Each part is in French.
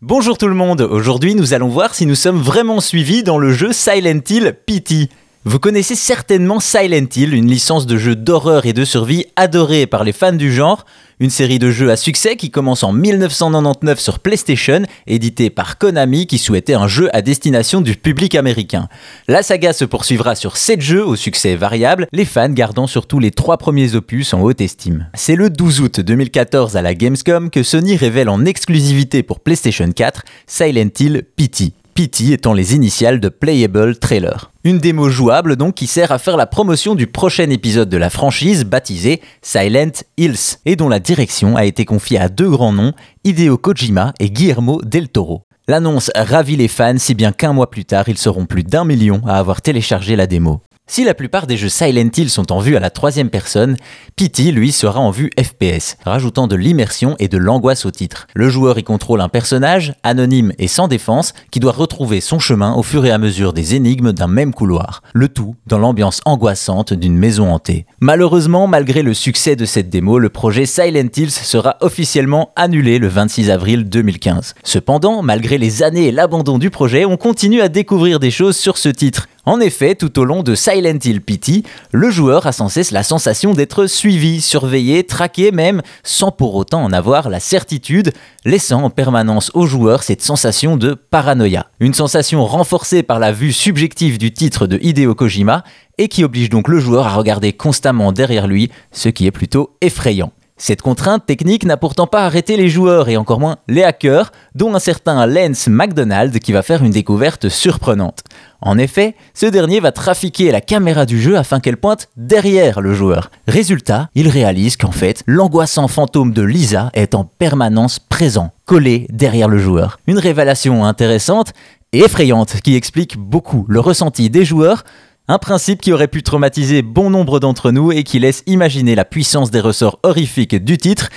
Bonjour tout le monde, aujourd'hui nous allons voir si nous sommes vraiment suivis dans le jeu Silent Hill PT. Vous connaissez certainement Silent Hill, une licence de jeu d'horreur et de survie adorée par les fans du genre, une série de jeux à succès qui commence en 1999 sur PlayStation, édité par Konami qui souhaitait un jeu à destination du public américain. La saga se poursuivra sur 7 jeux au succès variable, les fans gardant surtout les 3 premiers opus en haute estime. C'est le 12 août 2014 à la Gamescom que Sony révèle en exclusivité pour PlayStation 4 Silent Hill PT. PT étant les initiales de Playable Trailer. Une démo jouable donc qui sert à faire la promotion du prochain épisode de la franchise baptisé Silent Hills et dont la direction a été confiée à deux grands noms, Hideo Kojima et Guillermo del Toro. L'annonce ravit les fans si bien qu'un mois plus tard ils seront plus d'un million à avoir téléchargé la démo. Si la plupart des jeux Silent Hill sont en vue à la troisième personne, PT lui sera en vue FPS, rajoutant de l'immersion et de l'angoisse au titre. Le joueur y contrôle un personnage, anonyme et sans défense, qui doit retrouver son chemin au fur et à mesure des énigmes d'un même couloir. Le tout dans l'ambiance angoissante d'une maison hantée. Malheureusement, malgré le succès de cette démo, le projet Silent Hills sera officiellement annulé le 26 avril 2015. Cependant, malgré les années et l'abandon du projet, on continue à découvrir des choses sur ce titre. En effet, tout au long de Silent Hill PT, le joueur a sans cesse la sensation d'être suivi, surveillé, traqué même, sans pour autant en avoir la certitude, laissant en permanence au joueur cette sensation de paranoïa. Une sensation renforcée par la vue subjective du titre de Hideo Kojima et qui oblige donc le joueur à regarder constamment derrière lui, ce qui est plutôt effrayant. Cette contrainte technique n'a pourtant pas arrêté les joueurs et encore moins les hackers, dont un certain Lance McDonald qui va faire une découverte surprenante. En effet, ce dernier va trafiquer la caméra du jeu afin qu'elle pointe derrière le joueur. Résultat, il réalise qu'en fait, l'angoissant fantôme de Lisa est en permanence présent, collé derrière le joueur. Une révélation intéressante et effrayante qui explique beaucoup le ressenti des joueurs un principe qui aurait pu traumatiser bon nombre d'entre nous et qui laisse imaginer la puissance des ressorts horrifiques du titre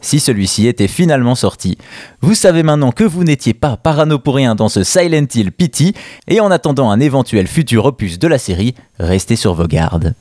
si celui-ci était finalement sorti. Vous savez maintenant que vous n'étiez pas parano pour rien dans ce Silent Hill PT, et en attendant un éventuel futur opus de la série, restez sur vos gardes.